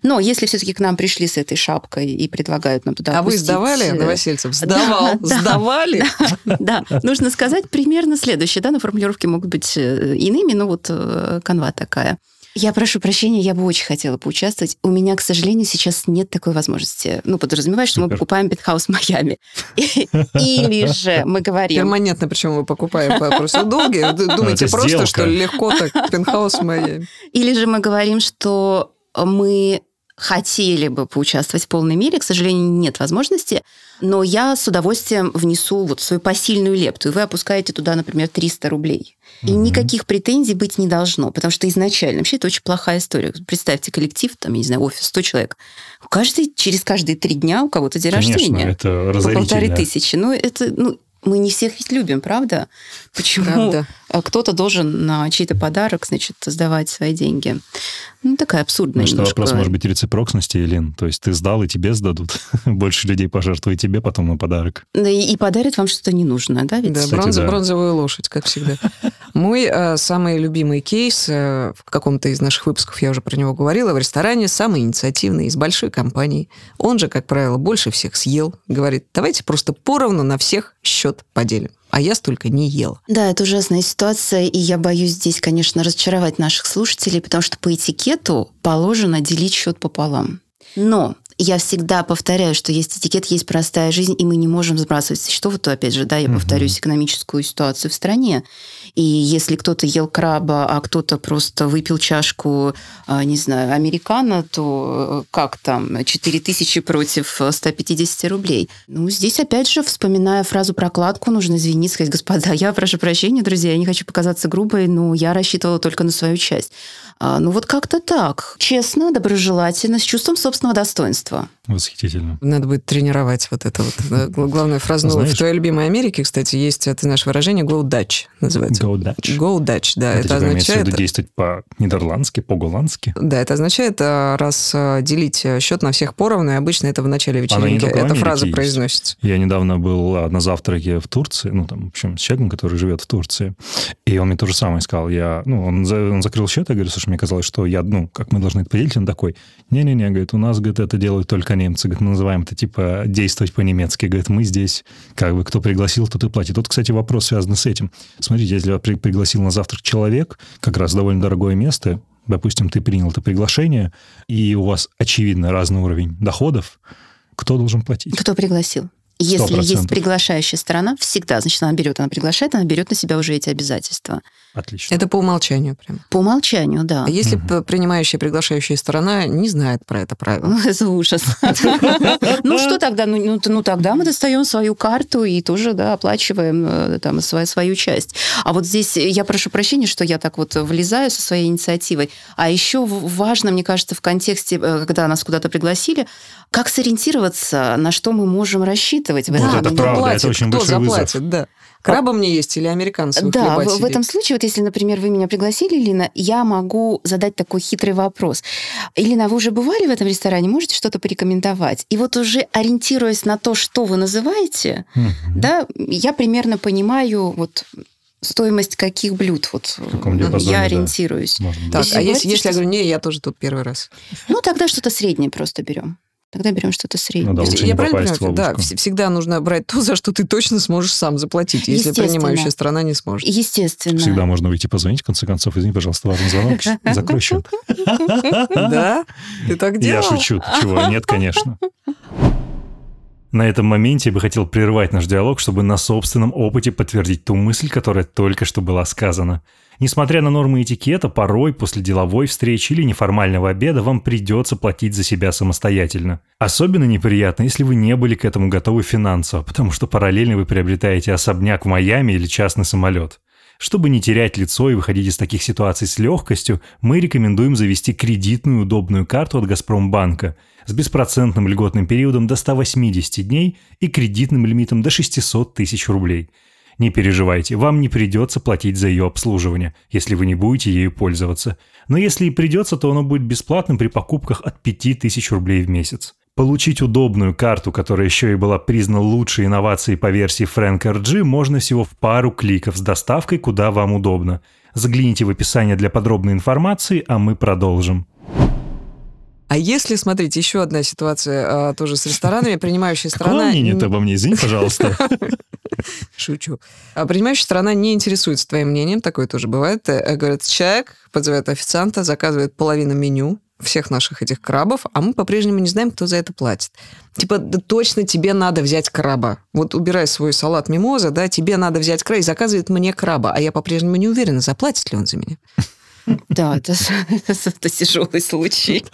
Но если все-таки к нам пришли с этой шапкой и предлагают нам туда А вы сдавали, э, Новосельцев? Сдавал? *laughs* Да, Сдавали? Да, да, нужно сказать примерно следующее. Да, на формулировки могут быть э, иными, но вот э, канва такая. Я прошу прощения, я бы очень хотела поучаствовать. У меня, к сожалению, сейчас нет такой возможности. Ну, подразумеваю, что Супер. мы покупаем пентхаус в Майами. *laughs* Или же мы говорим... Перманентно, причем мы покупаем просто долги. Думаете просто, что легко так пентхаус в Майами. Или же мы говорим, что мы хотели бы поучаствовать в полной мере, к сожалению, нет возможности, но я с удовольствием внесу вот свою посильную лепту, и вы опускаете туда, например, 300 рублей. И mm-hmm. никаких претензий быть не должно, потому что изначально вообще это очень плохая история. Представьте коллектив, там, я не знаю, офис 100 человек. Каждый, через каждые три дня у кого-то день Конечно, рождения. это По полторы тысячи. Ну, это, ну, мы не всех ведь любим, правда? Почему правда. Кто-то должен на чей-то подарок, значит, сдавать свои деньги? Ну, такая абсурдная Значит, немножко. вопрос может быть рецепроксности, Елен. То есть ты сдал, и тебе сдадут. *laughs* Больше людей пожертвует тебе потом на подарок. И, и подарит вам что-то ненужное, да? Ведь? Да, Кстати, бронз, да. бронзовую лошадь, как всегда. Мой э, самый любимый кейс, э, в каком-то из наших выпусков я уже про него говорила, в ресторане самый инициативный, из большой компании. Он же, как правило, больше всех съел. Говорит, давайте просто поровну на всех счет поделим а я столько не ел. Да, это ужасная ситуация, и я боюсь здесь, конечно, разочаровать наших слушателей, потому что по этикету положено делить счет пополам. Но я всегда повторяю, что есть этикет, есть простая жизнь, и мы не можем сбрасывать со счетов. То, опять же, да, я повторюсь, экономическую ситуацию в стране. И если кто-то ел краба, а кто-то просто выпил чашку, а, не знаю, американо, то э, как там, 4000 против 150 рублей. Ну, здесь, опять же, вспоминая фразу прокладку, нужно извиниться, сказать, господа, я прошу прощения, друзья, я не хочу показаться грубой, но я рассчитывала только на свою часть. А, ну, вот как-то так. Честно, доброжелательно, с чувством собственного достоинства. Восхитительно. Надо будет тренировать вот это вот. Главная фраза. Ну, в твоей любимой Америке, кстати, есть, это наше выражение, go Dutch называется. Go Dutch. Go Dutch, да. Это, это типа означает... в действовать по-нидерландски, по-голландски? Да, это означает, а, раз а, делить счет на всех поровну, и обычно это в начале вечеринки эта фраза есть. произносится. Я недавно был на завтраке в Турции, ну, там, в общем, с человеком, который живет в Турции, и он мне то же самое сказал. Я, ну, он, он закрыл счет, я говорю, слушай, мне казалось, что я, ну, как мы должны это поделить, он такой, не-не-не, говорит, у нас, говорит, это дело делают только немцы. Говорит, мы называем это типа действовать по-немецки. Говорит, мы здесь, как бы, кто пригласил, тот и платит. Тут, кстати, вопрос связан с этим. Смотрите, если при- пригласил на завтрак человек, как раз довольно дорогое место, допустим, ты принял это приглашение, и у вас, очевидно, разный уровень доходов, кто должен платить? Кто пригласил? Если 100%. есть приглашающая сторона, всегда, значит, она берет, она приглашает, она берет на себя уже эти обязательства. Отлично. Это по умолчанию прям. По умолчанию, да. А если п- принимающая, приглашающая сторона не знает про это правило? Ну, *laughs* это ужас. *laughs* Ну, что тогда? Ну, ну, ну, тогда мы достаем свою карту и тоже, да, оплачиваем э, там свою, свою часть. А вот здесь я прошу прощения, что я так вот влезаю со своей инициативой. А еще важно, мне кажется, в контексте, э, когда нас куда-то пригласили, как сориентироваться, на что мы можем рассчитывать в Вот этом это моменте. правда, платит, это очень кто большой вызов. заплатит, да. Краба мне есть или американцев Да, в, в этом случае, вот если, например, вы меня пригласили, Лина, я могу задать такой хитрый вопрос. Илина, вы уже бывали в этом ресторане? Можете что-то порекомендовать? И вот уже ориентируясь на то, что вы называете, да, я примерно понимаю вот стоимость каких блюд вот я да. ориентируюсь. Можно Так, а если, если я говорю, не, я тоже тут первый раз. Ну, тогда что-то среднее просто берем. Тогда берем что-то среднее. Ну да, лучше я не правильно понимаю? Да, всегда нужно брать то, за что ты точно сможешь сам заплатить, если принимающая сторона не сможет. Естественно. Всегда можно выйти позвонить, в конце концов. Извини, пожалуйста, важный звонок. *laughs* Закрой счет. Да? Ты так делал? Я шучу. Чего? Нет, конечно. На этом моменте я бы хотел прервать наш диалог, чтобы на собственном опыте подтвердить ту мысль, которая только что была сказана. Несмотря на нормы этикета, порой после деловой встречи или неформального обеда вам придется платить за себя самостоятельно. Особенно неприятно, если вы не были к этому готовы финансово, потому что параллельно вы приобретаете особняк в Майами или частный самолет. Чтобы не терять лицо и выходить из таких ситуаций с легкостью, мы рекомендуем завести кредитную удобную карту от «Газпромбанка» с беспроцентным льготным периодом до 180 дней и кредитным лимитом до 600 тысяч рублей. Не переживайте, вам не придется платить за ее обслуживание, если вы не будете ею пользоваться. Но если и придется, то оно будет бесплатным при покупках от 5000 рублей в месяц. Получить удобную карту, которая еще и была признана лучшей инновацией по версии Frank RG, можно всего в пару кликов с доставкой, куда вам удобно. Загляните в описание для подробной информации, а мы продолжим. А если, смотрите, еще одна ситуация а, тоже с ресторанами, принимающая Какое сторона... мнение не- ты обо мне? Извини, пожалуйста. *laughs* Шучу. А принимающая сторона не интересуется твоим мнением, такое тоже бывает. Э, Говорит, человек подзывает официанта, заказывает половину меню всех наших этих крабов, а мы по-прежнему не знаем, кто за это платит. Типа, да точно тебе надо взять краба. Вот убирай свой салат мимоза, да, тебе надо взять краб, и заказывает мне краба, а я по-прежнему не уверена, заплатит ли он за меня. Да, это, *laughs* это тяжелый случай.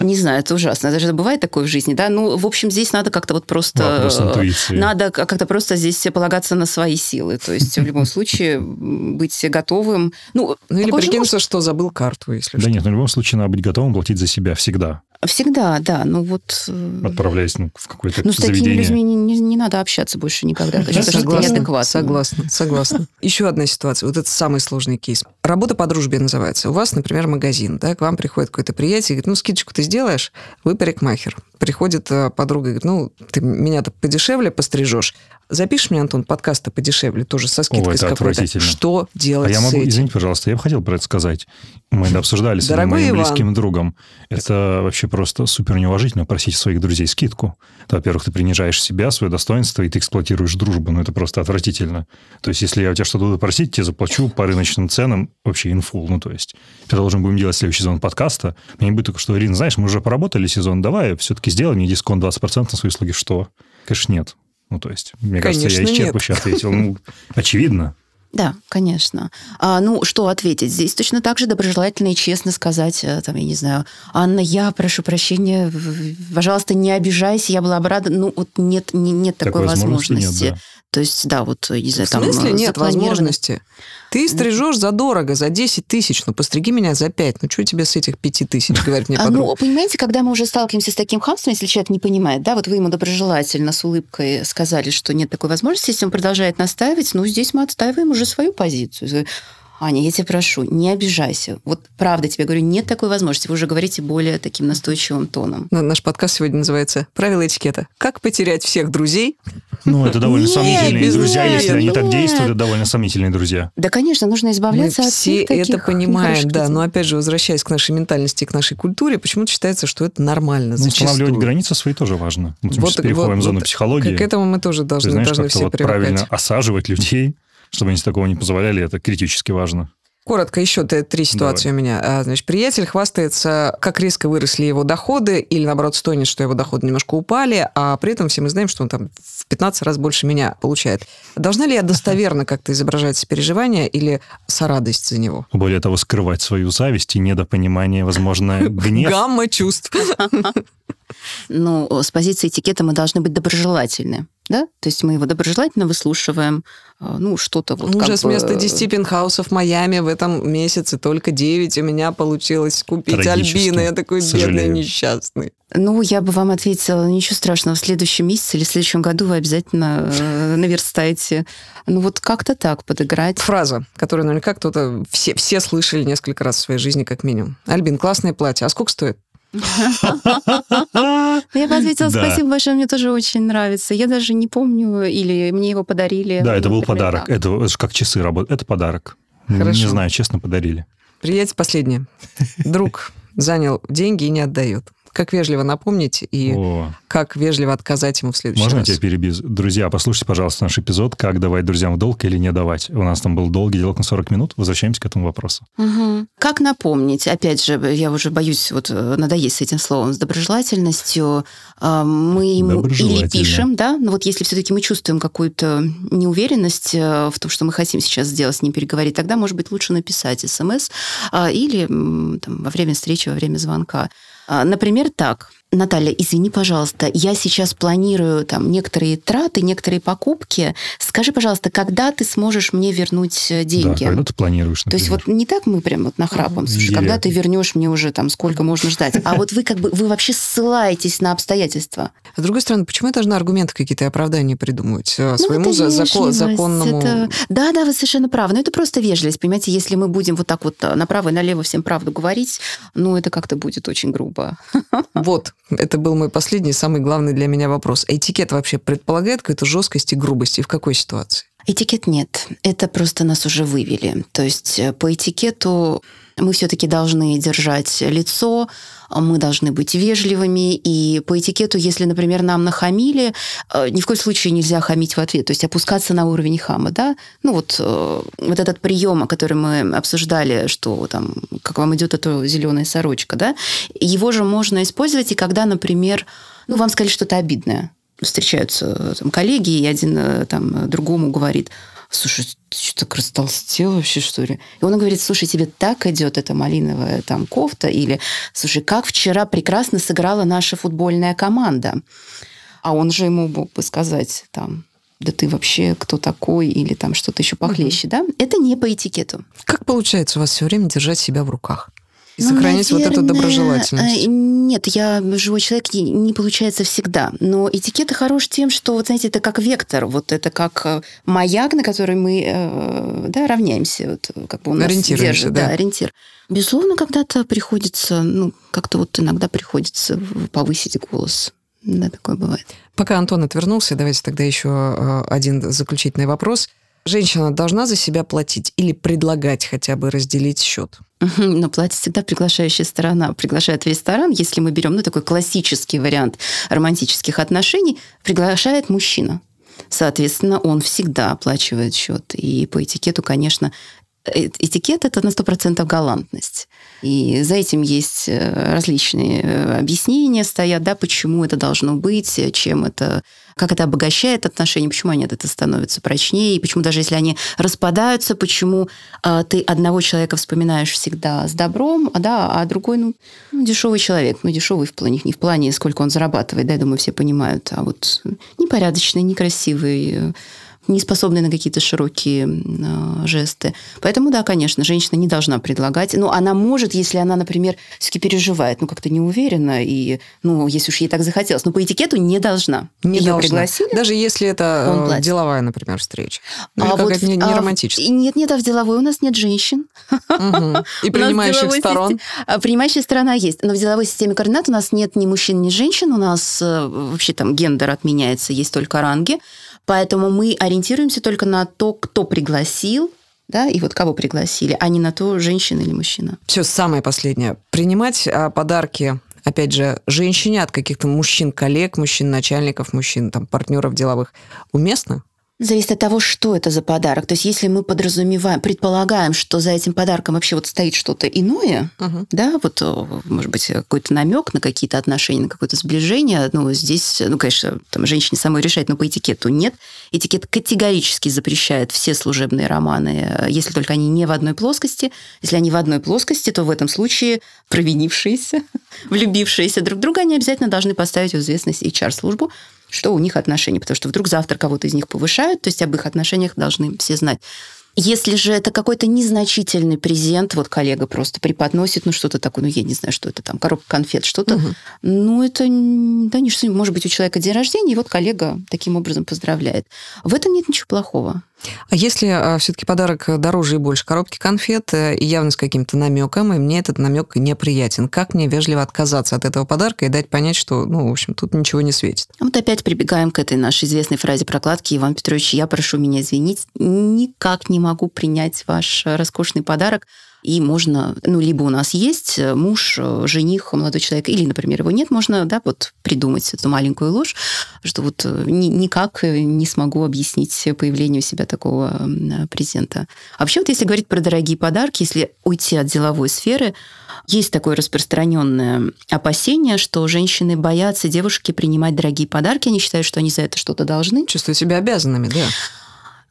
Не знаю, это ужасно. Даже бывает такое в жизни, да? Ну, в общем, здесь надо как-то вот просто... Вопрос э, интуиции. Надо как-то просто здесь полагаться на свои силы. То есть в любом случае быть готовым. Ну, Ну или прикинуться, что забыл карту, если Да что. нет, но в любом случае надо быть готовым платить за себя всегда, может- Всегда, да. Ну вот... э, отправляясь ну, в какое-то Ну, с такими заведение. людьми не, не- не надо общаться больше никогда. *laughs* Это неадекватно. Согласна, согласна. Еще одна ситуация. Вот это самый сложный кейс. Работа по дружбе называется. У вас, например, магазин, да, к вам приходит какое-то приятель, говорит, ну, скидочку ты сделаешь, вы парикмахер. Приходит э, подруга и говорит, ну, ты меня-то подешевле пострижешь. Запишешь мне, Антон, подкаст-то подешевле, тоже со скидкой это с какой-то. Что делать А я могу, этим? извините, пожалуйста, я бы хотел про это сказать. Мы это обсуждали с моим Иван. близким другом. Это вообще просто супер неуважительно просить своих друзей скидку. Это, Во-первых, ты принижаешь себя, свое достоинство, и ты эксплуатируешь дружбу. Ну, это просто отвратительно. То есть, если я у тебя что-то буду просить, тебе заплачу по рыночным ценам вообще инфул. Ну, то есть, когда должен будем делать следующий сезон подкаста, мне не будет только что, Ирина, знаешь, мы уже поработали сезон, давай все-таки сделай мне дисконт 20% на свои услуги. Что? Конечно, нет. Ну, то есть, мне кажется, я Конечно, нет. исчерпывающе ответил. Ну, очевидно. Да, конечно. А, ну, что ответить? Здесь точно так же доброжелательно и честно сказать, э, там, я не знаю, Анна, я прошу прощения, пожалуйста, не обижайся, я была бы рада. Ну, вот нет, не- нет такой, Такой возможности возможности. нет, да. То есть, да, вот, не знаю, В там... смысле э, нет возможности? Ты стрижешь задорого, за 10 тысяч, ну постриги меня за 5. Ну что тебе с этих 5 тысяч, говорит мне *laughs* А, подруга. ну, понимаете, когда мы уже сталкиваемся с таким хамством, если человек не понимает, да, вот вы ему доброжелательно с улыбкой сказали, что нет такой возможности, если он продолжает настаивать, ну, здесь мы отстаиваем уже свою позицию. Аня, я тебя прошу, не обижайся. Вот правда тебе говорю, нет такой возможности. Вы уже говорите более таким настойчивым тоном. Наш подкаст сегодня называется «Правила этикета. Как потерять всех друзей?» Ну, это довольно Нет, сомнительные друзья. нет, Если они так действуют, это довольно сомнительные друзья. Да, конечно, нужно избавляться Мы от все всех таких это понимаем, да. Но опять же, возвращаясь к нашей ментальности, к нашей культуре, почему-то считается, что это нормально. Ну, устанавливать границы свои тоже важно. Вот мы Вот- сейчас переходим вот- в зону вот психологии. К этому мы тоже Ты должны, знаешь, должны как-то все вот привыкать. правильно осаживать людей, чтобы они такого не позволяли, это критически важно. Коротко, еще три ситуации у меня. А, Значит, приятель хвастается, как резко выросли его доходы, или, наоборот, стонет, что его доходы немножко упали, а при этом все мы знаем, что он там в 15 раз больше меня получает. Должна ли я достоверно как-то изображать сопереживание или сорадость за него? Более того, скрывать свою зависть и недопонимание, возможно, *laughs* гнев. Гамма чувств. *laughs* Ну, с позиции этикета мы должны быть доброжелательны. Да? То есть мы его доброжелательно выслушиваем, а, ну, что-то вот Ну, как Уже с бы- места 10 пентхаусов в Майами в этом месяце только 9 у меня получилось купить Альбина. Я такой бедный, несчастный. Ну, я бы вам ответила, ничего страшного, в следующем месяце или в следующем году вы обязательно э, наверстаете. Ну, вот как-то так подыграть. Фраза, которую наверняка кто-то, все, все слышали несколько раз в своей жизни как минимум. Альбин, классное платье. А сколько стоит? *laughs* Я бы ответила, спасибо большое, мне тоже очень нравится. Я даже не помню, или мне его подарили. Да, это был подарок. Это, как часы работают. Это подарок. Не знаю, честно, подарили. Приятель последнее. Друг занял деньги и не отдает. Как вежливо напомнить и О, как вежливо отказать ему в следующий можно я раз. тебя перебью? Друзья, послушайте, пожалуйста, наш эпизод «Как давать друзьям в долг или не давать». У нас там был долгий диалог на 40 минут. Возвращаемся к этому вопросу. Мгм. Как напомнить? Опять же, я уже боюсь вот э, надоесть с этим словом, с доброжелательностью. А, Мы ему или пишем, да, но вот если все-таки мы чувствуем какую-то неуверенность э, в том, что мы хотим сейчас сделать, с ним переговорить, тогда, может быть, лучше написать смс а, или там, во время встречи, во время звонка. А, Например, так. Наталья, извини, пожалуйста, я сейчас планирую там некоторые траты, некоторые покупки. Скажи, пожалуйста, когда ты сможешь мне вернуть э, деньги? Да, когда ты планируешь, То есть например. вот не так мы прям вот нахрапом, слушай, когда ты вернешь мне уже там сколько можно ждать, а вот вы как бы вы вообще ссылаетесь на обстоятельства. А с другой стороны, почему я должна аргументы какие-то и оправдания придумывать э, своему Ну, вежливость, законному... это- Да, да, вы совершенно правы. Но это просто вежливость. Понимаете, если мы будем вот так вот э, направо и налево всем правду говорить, ну, это как-то будет очень грубо. Вот, это был мой последний, самый главный для меня вопрос. Этикет вообще предполагает какую-то жесткость и грубость? И в какой ситуации? Этикет нет. Это просто нас уже вывели. То есть э, по этикету мы все-таки должны держать лицо, мы должны быть вежливыми. И по этикету, если, например, нам нахамили, э, ни в коем случае нельзя хамить в ответ. То есть опускаться на уровень хама. Да? Ну вот, э, вот этот прием, который мы обсуждали, что там, как вам идет эта зеленая сорочка, да? его же можно использовать и когда, например, ну, вам сказали что-то обидное встречаются э, там, коллеги, и один э, там другому говорит, слушай, ты что, так растолстел вообще, что ли? И он говорит, слушай, тебе так идет эта малиновая там кофта, или, слушай, как вчера прекрасно сыграла наша футбольная команда. А он же ему мог бы сказать там, да ты вообще кто такой, или там что-то еще похлеще, да? Это не по этикету. Как получается у вас все время держать себя в руках? И Ну, сохранять вот эту наверное, доброжелательность? э, Нет, я живой человек, не, не получается всегда. Но этикет хорош тем, что, вот знаете, это как вектор, вот это как э, маяк, на который мы э, да, равняемся, вот, как бы он нас держит, да. да, ориентир. Безусловно, когда-то приходится, ну, как-то вот иногда приходится повысить голос. Да, такое бывает. Пока Антон отвернулся, давайте тогда еще один заключительный вопрос. Женщина должна за себя платить или предлагать хотя бы разделить счет? Но платит всегда приглашающая сторона. Приглашает в ресторан, если мы берем ну, такой классический вариант романтических отношений, приглашает мужчина. Соответственно, он всегда оплачивает счет. И по этикету, конечно, э- этикет это на 100% галантность. И за этим есть э, различные э, объяснения стоят, да, почему это должно быть, э, чем это, как это обогащает отношения, почему они от этого становятся прочнее, и почему даже если они распадаются, почему а, ты одного человека вспоминаешь всегда с добром, а, да, а другой, ну, ну, дешевый человек, ну, дешевый в плане, не в плане, сколько он зарабатывает, да, я думаю, все понимают, а вот непорядочный, некрасивый, э, не способны на какие-то широкие э, жесты. Поэтому, да, конечно, женщина не должна предлагать. Но она может, если она, например, все-таки переживает, ну, как-то не уверена, и, ну, если уж ей так захотелось. Но по этикету не должна. Не Ее должна. пригласили. Даже если это э, деловая, например, встреча. Ну, а вот не, не а, романтическая. Нет, нет, а в деловой у нас нет женщин. Угу. *laughs* И принимающих сторон. А, принимающая сторона есть. Но в деловой системе координат у нас нет ни мужчин, ни женщин. У нас э, вообще там гендер отменяется, есть только ранги. Поэтому мы ориентируемся только на то, кто пригласил, да, и вот кого пригласили, а не на то, женщина или мужчина. Все, самое последнее. Принимать а, подарки опять же, женщине от каких-то мужчин-коллег, мужчин-начальников, мужчин, там, партнеров деловых уместно? Зависит от того, что это за подарок. То есть, если мы подразумеваем, предполагаем, что за этим подарком вообще вот стоит что-то иное, uh-huh. да, вот, может быть, какой-то намек на какие-то отношения, на какое-то сближение, ну, здесь, ну, конечно, там женщине самой решать, но по этикету нет. Этикет категорически запрещает все служебные романы, если только они не в одной плоскости. Если они в одной плоскости, то в этом случае провинившиеся, *laughs* влюбившиеся друг друга, они обязательно должны поставить в известность HR-службу, что у них отношения, потому что вдруг завтра кого-то из них повышают, то есть об их отношениях должны все знать. Если же это какой-то незначительный презент, вот коллега просто преподносит, ну что-то такое, ну я не знаю, что это там, коробка конфет, что-то, угу. ну это, да, не что может быть у человека день рождения, и вот коллега таким образом поздравляет. В этом нет ничего плохого. А если а, все-таки подарок дороже и больше коробки конфет, э, и явно с каким-то намеком, и мне этот намек неприятен, как мне вежливо отказаться от этого подарка и дать понять, что, ну, в общем, тут ничего не светит? Вот опять прибегаем к этой нашей известной фразе прокладки. Иван Петрович, я прошу меня извинить, никак не могу принять ваш роскошный подарок, и можно, ну, либо у нас есть э, муж, э, жених, молодой человек, или, например, его нет, можно, да, вот придумать эту маленькую ложь, что вот э, ни, никак не смогу объяснить появление у себя такого презента. А вообще вот если говорить про дорогие подарки, если уйти от деловой сферы, есть такое распространенное опасение, что женщины боятся девушки принимать дорогие подарки, они считают, что они за это что-то должны. Чувствуют себя обязанными, да.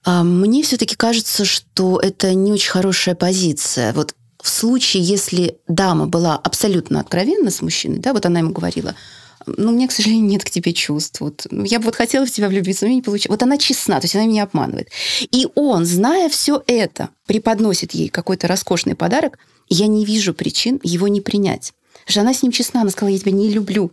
А, мне все-таки кажется, что это не очень хорошая позиция. Вот в случае, если дама была абсолютно откровенна с мужчиной, да, вот она ему говорила, ну, у меня, к сожалению, нет к тебе чувств. Вот, ну, я бы вот хотела в тебя влюбиться, но не получилось. Вот она честна, то есть она меня обманывает. И он, зная все это, преподносит ей какой-то роскошный подарок, я не вижу причин его не принять. Потому с ним честна, она сказала, я тебя не люблю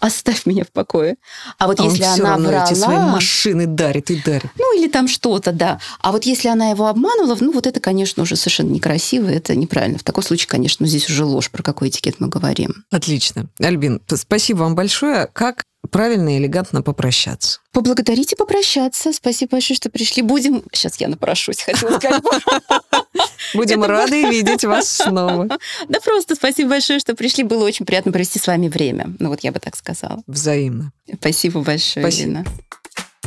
оставь меня в покое. А вот а если он она равно врала... эти свои машины дарит и дарит. Ну, или там что-то, да. А вот если она его обманывала, ну, вот это, конечно, уже совершенно некрасиво, это неправильно. В таком случае, конечно, ну, здесь уже ложь, про какой этикет мы говорим. Отлично. Альбин, спасибо вам большое. Как правильно и элегантно попрощаться. Поблагодарите попрощаться. Спасибо большое, что пришли. Будем... Сейчас я напрошусь, хотела сказать. *laughs* Будем рады видеть вас снова. *laughs* Да просто спасибо большое, что пришли. Было очень приятно провести с вами время. Ну вот я бы так сказала. Взаимно. Спасибо большое, Спасибо.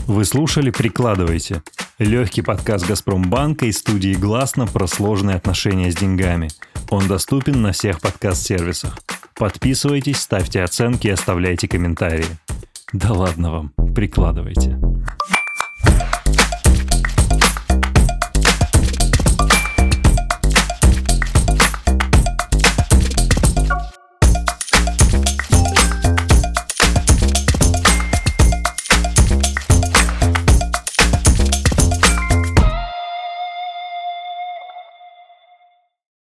Вы слушали «Прикладывайте» – легкий подкаст «Газпромбанка» и студии «Гласно» про сложные отношения с деньгами. Он доступен на всех подкаст-сервисах. Подписывайтесь, ставьте оценки и оставляйте комментарии. Да ладно вам, прикладывайте.